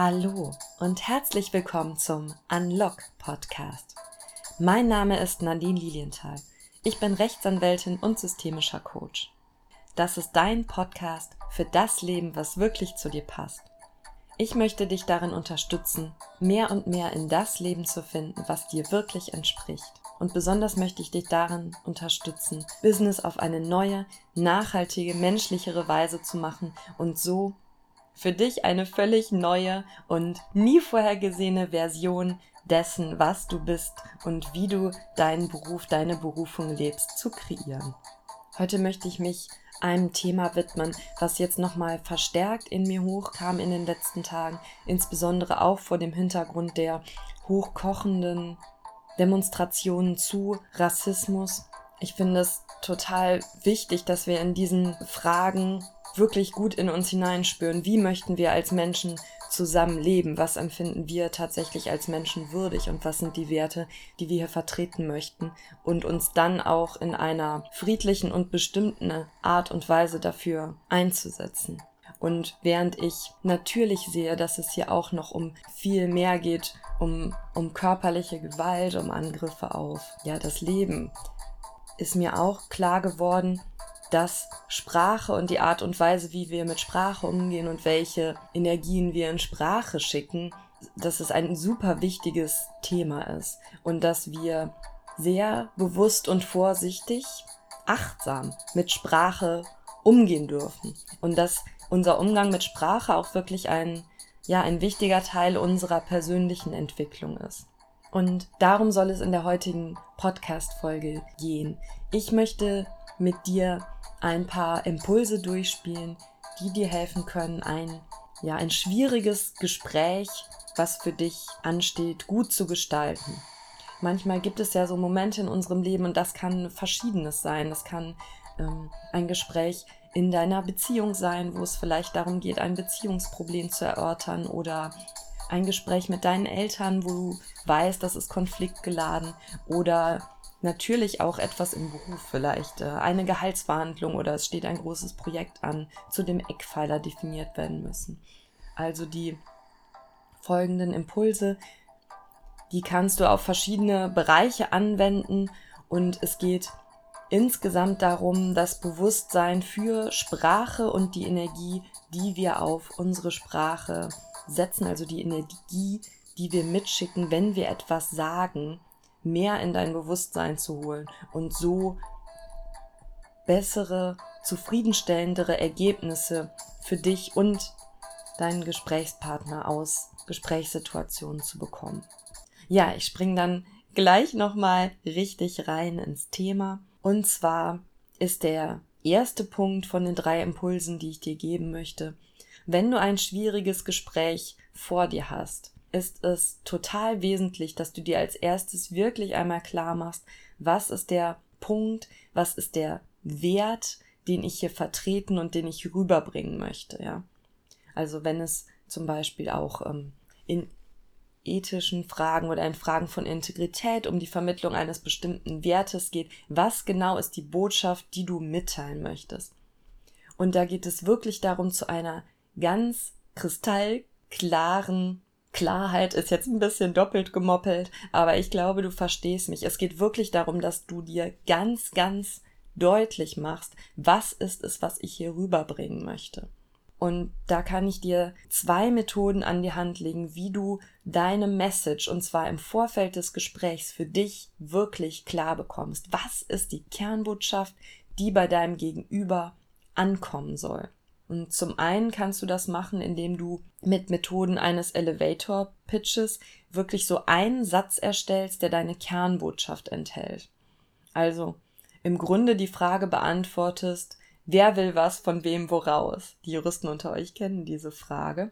Hallo und herzlich willkommen zum Unlock Podcast. Mein Name ist Nadine Lilienthal. Ich bin Rechtsanwältin und systemischer Coach. Das ist dein Podcast für das Leben, was wirklich zu dir passt. Ich möchte dich darin unterstützen, mehr und mehr in das Leben zu finden, was dir wirklich entspricht. Und besonders möchte ich dich darin unterstützen, Business auf eine neue, nachhaltige, menschlichere Weise zu machen und so für dich eine völlig neue und nie vorhergesehene Version dessen, was du bist und wie du deinen Beruf, deine Berufung lebst, zu kreieren. Heute möchte ich mich einem Thema widmen, was jetzt nochmal verstärkt in mir hochkam in den letzten Tagen, insbesondere auch vor dem Hintergrund der hochkochenden Demonstrationen zu Rassismus. Ich finde es total wichtig, dass wir in diesen Fragen wirklich gut in uns hineinspüren. Wie möchten wir als Menschen zusammen leben? Was empfinden wir tatsächlich als Menschen würdig und was sind die Werte, die wir hier vertreten möchten? Und uns dann auch in einer friedlichen und bestimmten Art und Weise dafür einzusetzen. Und während ich natürlich sehe, dass es hier auch noch um viel mehr geht, um, um körperliche Gewalt, um Angriffe auf ja, das Leben, ist mir auch klar geworden, dass Sprache und die Art und Weise, wie wir mit Sprache umgehen und welche Energien wir in Sprache schicken, dass es ein super wichtiges Thema ist und dass wir sehr bewusst und vorsichtig, achtsam mit Sprache umgehen dürfen und dass unser Umgang mit Sprache auch wirklich ein ja ein wichtiger Teil unserer persönlichen Entwicklung ist. Und darum soll es in der heutigen Podcast Folge gehen. Ich möchte mit dir ein paar Impulse durchspielen, die dir helfen können, ein, ja, ein schwieriges Gespräch, was für dich ansteht, gut zu gestalten. Manchmal gibt es ja so Momente in unserem Leben und das kann verschiedenes sein. Das kann ähm, ein Gespräch in deiner Beziehung sein, wo es vielleicht darum geht, ein Beziehungsproblem zu erörtern oder ein Gespräch mit deinen Eltern, wo du weißt, das ist konfliktgeladen oder natürlich auch etwas im Beruf, vielleicht äh, eine Gehaltsverhandlung oder es steht ein großes Projekt an, zu dem Eckpfeiler definiert werden müssen. Also die folgenden Impulse, die kannst du auf verschiedene Bereiche anwenden und es geht insgesamt darum, das Bewusstsein für Sprache und die Energie, die wir auf unsere Sprache setzen, also die Energie, die wir mitschicken, wenn wir etwas sagen, mehr in dein Bewusstsein zu holen und so bessere, zufriedenstellendere Ergebnisse für dich und deinen Gesprächspartner aus Gesprächssituationen zu bekommen. Ja, ich spring dann gleich nochmal richtig rein ins Thema. Und zwar ist der erste Punkt von den drei Impulsen, die ich dir geben möchte. Wenn du ein schwieriges Gespräch vor dir hast, ist es total wesentlich, dass du dir als erstes wirklich einmal klar machst, was ist der Punkt, was ist der Wert, den ich hier vertreten und den ich rüberbringen möchte, ja. Also wenn es zum Beispiel auch ähm, in ethischen Fragen oder in Fragen von Integrität um die Vermittlung eines bestimmten Wertes geht, was genau ist die Botschaft, die du mitteilen möchtest. Und da geht es wirklich darum, zu einer ganz kristallklaren Klarheit ist jetzt ein bisschen doppelt gemoppelt, aber ich glaube, du verstehst mich. Es geht wirklich darum, dass du dir ganz, ganz deutlich machst, was ist es, was ich hier rüberbringen möchte. Und da kann ich dir zwei Methoden an die Hand legen, wie du deine Message, und zwar im Vorfeld des Gesprächs, für dich wirklich klar bekommst. Was ist die Kernbotschaft, die bei deinem Gegenüber ankommen soll? Und zum einen kannst du das machen, indem du mit Methoden eines Elevator Pitches wirklich so einen Satz erstellst, der deine Kernbotschaft enthält. Also im Grunde die Frage beantwortest, wer will was von wem woraus? Die Juristen unter euch kennen diese Frage.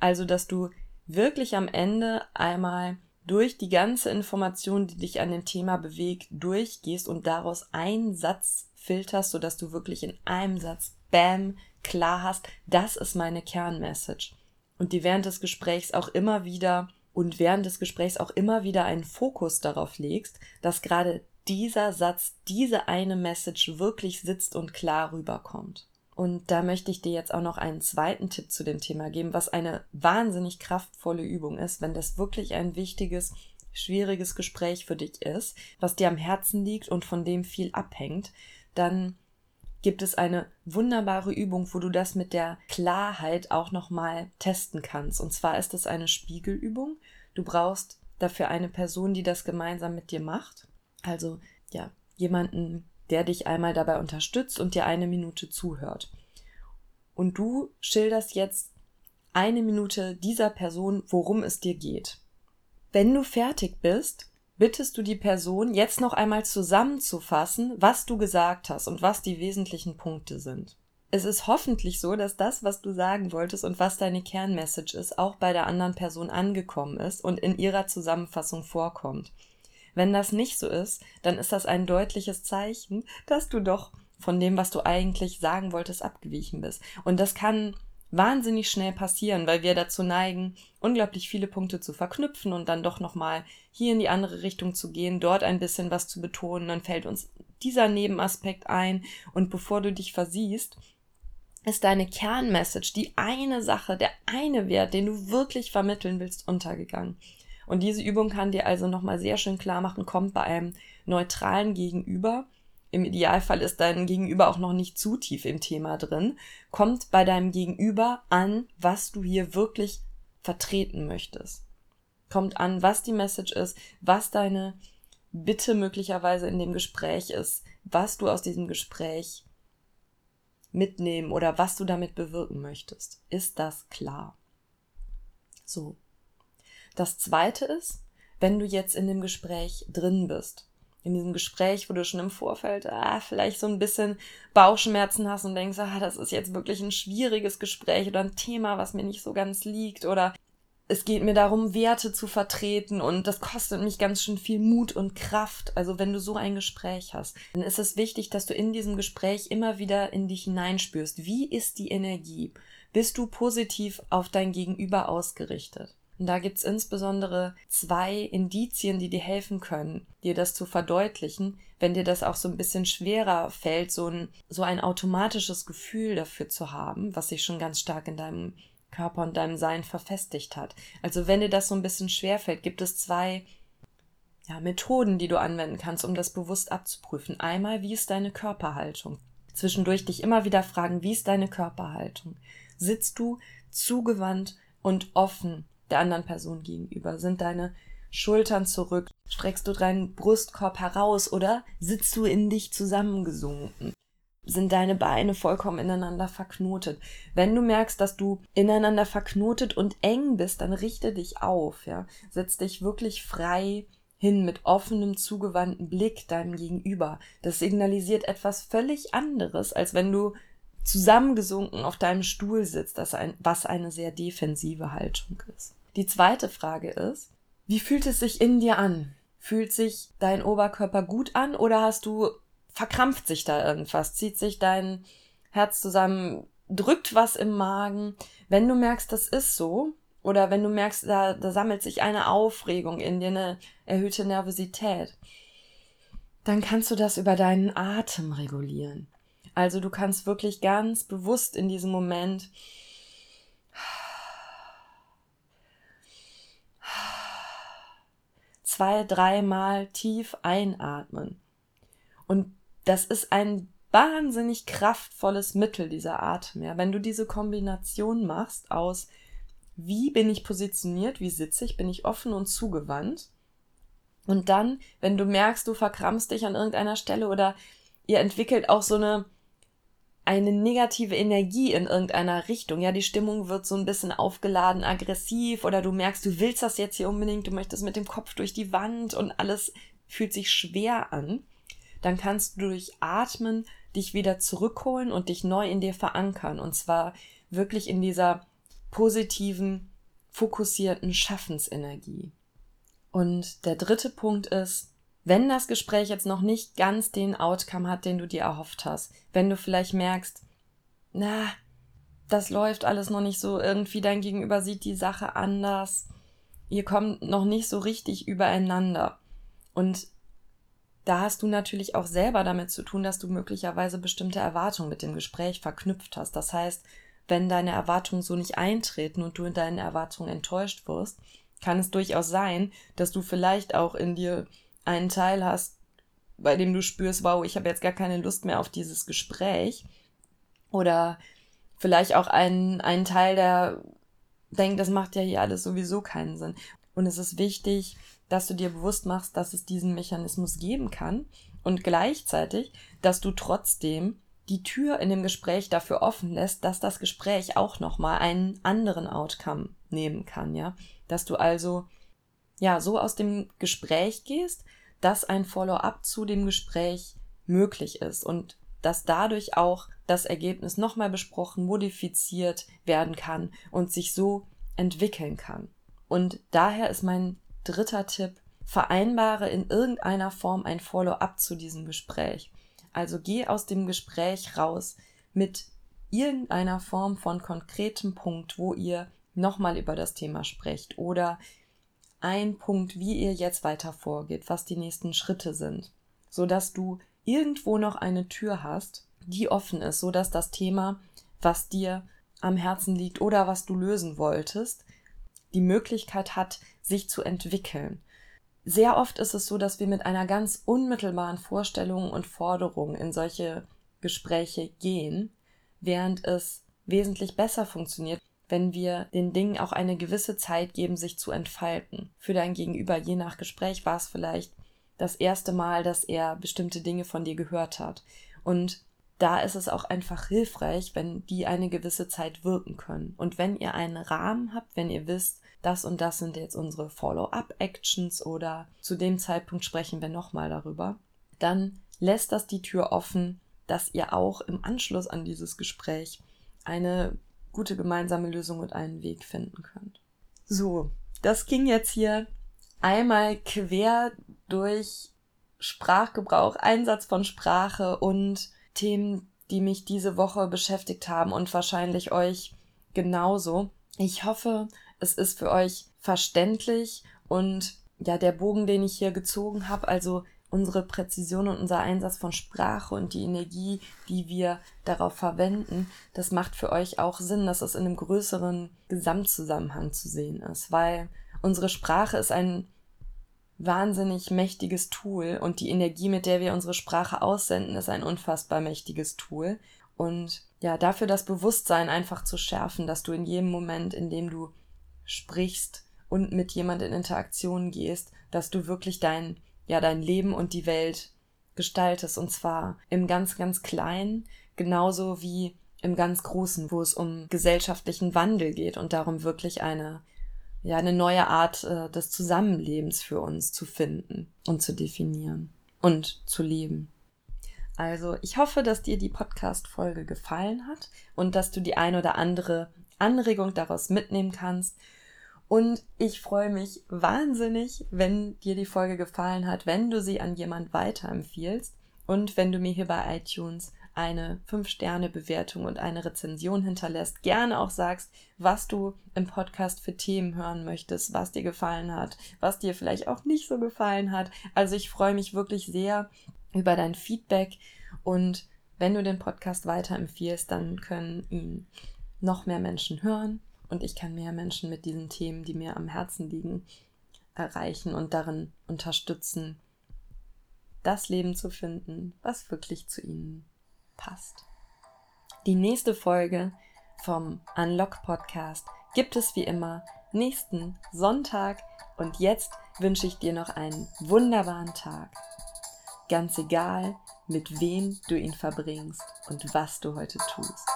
Also, dass du wirklich am Ende einmal durch die ganze Information, die dich an dem Thema bewegt, durchgehst und daraus einen Satz filterst, sodass du wirklich in einem Satz, bam, klar hast, das ist meine Kernmessage. Und die während des Gesprächs auch immer wieder und während des Gesprächs auch immer wieder einen Fokus darauf legst, dass gerade dieser Satz, diese eine Message wirklich sitzt und klar rüberkommt. Und da möchte ich dir jetzt auch noch einen zweiten Tipp zu dem Thema geben, was eine wahnsinnig kraftvolle Übung ist, wenn das wirklich ein wichtiges, schwieriges Gespräch für dich ist, was dir am Herzen liegt und von dem viel abhängt, dann gibt es eine wunderbare Übung, wo du das mit der Klarheit auch nochmal testen kannst. Und zwar ist es eine Spiegelübung. Du brauchst dafür eine Person, die das gemeinsam mit dir macht. Also ja, jemanden, der dich einmal dabei unterstützt und dir eine Minute zuhört. Und du schilderst jetzt eine Minute dieser Person, worum es dir geht. Wenn du fertig bist, bittest du die Person, jetzt noch einmal zusammenzufassen, was du gesagt hast und was die wesentlichen Punkte sind. Es ist hoffentlich so, dass das, was du sagen wolltest und was deine Kernmessage ist, auch bei der anderen Person angekommen ist und in ihrer Zusammenfassung vorkommt. Wenn das nicht so ist, dann ist das ein deutliches Zeichen, dass du doch von dem, was du eigentlich sagen wolltest, abgewichen bist. Und das kann wahnsinnig schnell passieren, weil wir dazu neigen, unglaublich viele Punkte zu verknüpfen und dann doch nochmal hier in die andere Richtung zu gehen, dort ein bisschen was zu betonen, dann fällt uns dieser Nebenaspekt ein. Und bevor du dich versiehst, ist deine Kernmessage, die eine Sache, der eine Wert, den du wirklich vermitteln willst, untergegangen. Und diese Übung kann dir also nochmal sehr schön klar machen, kommt bei einem neutralen Gegenüber im Idealfall ist dein Gegenüber auch noch nicht zu tief im Thema drin, kommt bei deinem Gegenüber an, was du hier wirklich vertreten möchtest. Kommt an, was die Message ist, was deine Bitte möglicherweise in dem Gespräch ist, was du aus diesem Gespräch mitnehmen oder was du damit bewirken möchtest. Ist das klar? So. Das zweite ist, wenn du jetzt in dem Gespräch drin bist in diesem Gespräch, wo du schon im Vorfeld ah, vielleicht so ein bisschen Bauchschmerzen hast und denkst, ah, das ist jetzt wirklich ein schwieriges Gespräch oder ein Thema, was mir nicht so ganz liegt oder es geht mir darum, Werte zu vertreten und das kostet mich ganz schön viel Mut und Kraft. Also wenn du so ein Gespräch hast, dann ist es wichtig, dass du in diesem Gespräch immer wieder in dich hineinspürst. Wie ist die Energie? Bist du positiv auf dein Gegenüber ausgerichtet? Und da gibt's insbesondere zwei Indizien, die dir helfen können, dir das zu verdeutlichen, wenn dir das auch so ein bisschen schwerer fällt, so ein, so ein automatisches Gefühl dafür zu haben, was sich schon ganz stark in deinem Körper und deinem Sein verfestigt hat. Also wenn dir das so ein bisschen schwer fällt, gibt es zwei ja, Methoden, die du anwenden kannst, um das bewusst abzuprüfen. Einmal, wie ist deine Körperhaltung? Zwischendurch dich immer wieder fragen, wie ist deine Körperhaltung? Sitzt du zugewandt und offen der anderen Person gegenüber? Sind deine Schultern zurück? Streckst du deinen Brustkorb heraus oder sitzt du in dich zusammengesunken? Sind deine Beine vollkommen ineinander verknotet? Wenn du merkst, dass du ineinander verknotet und eng bist, dann richte dich auf, ja. Setz dich wirklich frei hin mit offenem, zugewandten Blick deinem Gegenüber. Das signalisiert etwas völlig anderes, als wenn du zusammengesunken auf deinem Stuhl sitzt, das ein, was eine sehr defensive Haltung ist. Die zweite Frage ist, wie fühlt es sich in dir an? Fühlt sich dein Oberkörper gut an oder hast du, verkrampft sich da irgendwas? Zieht sich dein Herz zusammen? Drückt was im Magen? Wenn du merkst, das ist so, oder wenn du merkst, da, da sammelt sich eine Aufregung in dir, eine erhöhte Nervosität, dann kannst du das über deinen Atem regulieren. Also du kannst wirklich ganz bewusst in diesem Moment zwei, dreimal tief einatmen. Und das ist ein wahnsinnig kraftvolles Mittel, dieser Atem. Ja. Wenn du diese Kombination machst aus, wie bin ich positioniert, wie sitze ich, bin ich offen und zugewandt. Und dann, wenn du merkst, du verkrampfst dich an irgendeiner Stelle oder ihr entwickelt auch so eine eine negative Energie in irgendeiner Richtung. Ja, die Stimmung wird so ein bisschen aufgeladen, aggressiv oder du merkst, du willst das jetzt hier unbedingt, du möchtest mit dem Kopf durch die Wand und alles fühlt sich schwer an. Dann kannst du durch Atmen dich wieder zurückholen und dich neu in dir verankern. Und zwar wirklich in dieser positiven, fokussierten Schaffensenergie. Und der dritte Punkt ist, wenn das Gespräch jetzt noch nicht ganz den Outcome hat, den du dir erhofft hast, wenn du vielleicht merkst, na, das läuft alles noch nicht so, irgendwie dein Gegenüber sieht die Sache anders, ihr kommt noch nicht so richtig übereinander und da hast du natürlich auch selber damit zu tun, dass du möglicherweise bestimmte Erwartungen mit dem Gespräch verknüpft hast. Das heißt, wenn deine Erwartungen so nicht eintreten und du in deinen Erwartungen enttäuscht wirst, kann es durchaus sein, dass du vielleicht auch in dir einen Teil hast, bei dem du spürst, wow, ich habe jetzt gar keine Lust mehr auf dieses Gespräch. Oder vielleicht auch einen, einen Teil, der denkt, das macht ja hier alles sowieso keinen Sinn. Und es ist wichtig, dass du dir bewusst machst, dass es diesen Mechanismus geben kann und gleichzeitig, dass du trotzdem die Tür in dem Gespräch dafür offen lässt, dass das Gespräch auch nochmal einen anderen Outcome nehmen kann, ja. Dass du also, ja, so aus dem Gespräch gehst, dass ein Follow-up zu dem Gespräch möglich ist und dass dadurch auch das Ergebnis nochmal besprochen, modifiziert werden kann und sich so entwickeln kann. Und daher ist mein dritter Tipp, vereinbare in irgendeiner Form ein Follow-up zu diesem Gespräch. Also geh aus dem Gespräch raus mit irgendeiner Form von konkretem Punkt, wo ihr nochmal über das Thema sprecht oder ein Punkt, wie ihr jetzt weiter vorgeht, was die nächsten Schritte sind, so dass du irgendwo noch eine Tür hast, die offen ist, so dass das Thema, was dir am Herzen liegt oder was du lösen wolltest, die Möglichkeit hat, sich zu entwickeln. Sehr oft ist es so, dass wir mit einer ganz unmittelbaren Vorstellung und Forderung in solche Gespräche gehen, während es wesentlich besser funktioniert, wenn wir den Dingen auch eine gewisse Zeit geben, sich zu entfalten. Für dein Gegenüber, je nach Gespräch, war es vielleicht das erste Mal, dass er bestimmte Dinge von dir gehört hat. Und da ist es auch einfach hilfreich, wenn die eine gewisse Zeit wirken können. Und wenn ihr einen Rahmen habt, wenn ihr wisst, das und das sind jetzt unsere Follow-up-Actions oder zu dem Zeitpunkt sprechen wir nochmal darüber, dann lässt das die Tür offen, dass ihr auch im Anschluss an dieses Gespräch eine gute gemeinsame Lösung und einen Weg finden könnt. So, das ging jetzt hier einmal quer durch Sprachgebrauch, Einsatz von Sprache und Themen, die mich diese Woche beschäftigt haben und wahrscheinlich euch genauso. Ich hoffe, es ist für euch verständlich und ja, der Bogen, den ich hier gezogen habe, also unsere Präzision und unser Einsatz von Sprache und die Energie, die wir darauf verwenden, das macht für euch auch Sinn, dass es in einem größeren Gesamtzusammenhang zu sehen ist, weil unsere Sprache ist ein wahnsinnig mächtiges Tool und die Energie, mit der wir unsere Sprache aussenden, ist ein unfassbar mächtiges Tool. Und ja, dafür das Bewusstsein einfach zu schärfen, dass du in jedem Moment, in dem du sprichst und mit jemand in Interaktion gehst, dass du wirklich dein, ja, dein Leben und die Welt gestaltest und zwar im ganz, ganz Kleinen, genauso wie im ganz Großen, wo es um gesellschaftlichen Wandel geht und darum wirklich eine ja eine neue Art äh, des Zusammenlebens für uns zu finden und zu definieren und zu leben. Also, ich hoffe, dass dir die Podcast-Folge gefallen hat und dass du die ein oder andere Anregung daraus mitnehmen kannst. Und ich freue mich wahnsinnig, wenn dir die Folge gefallen hat, wenn du sie an jemand weiterempfiehlst und wenn du mir hier bei iTunes eine 5-Sterne-Bewertung und eine Rezension hinterlässt. Gerne auch sagst, was du im Podcast für Themen hören möchtest, was dir gefallen hat, was dir vielleicht auch nicht so gefallen hat. Also ich freue mich wirklich sehr über dein Feedback und wenn du den Podcast weiterempfiehlst, dann können ihn noch mehr Menschen hören und ich kann mehr Menschen mit diesen Themen, die mir am Herzen liegen, erreichen und darin unterstützen, das Leben zu finden, was wirklich zu ihnen passt. Die nächste Folge vom Unlock Podcast gibt es wie immer nächsten Sonntag und jetzt wünsche ich dir noch einen wunderbaren Tag. Ganz egal, mit wem du ihn verbringst und was du heute tust.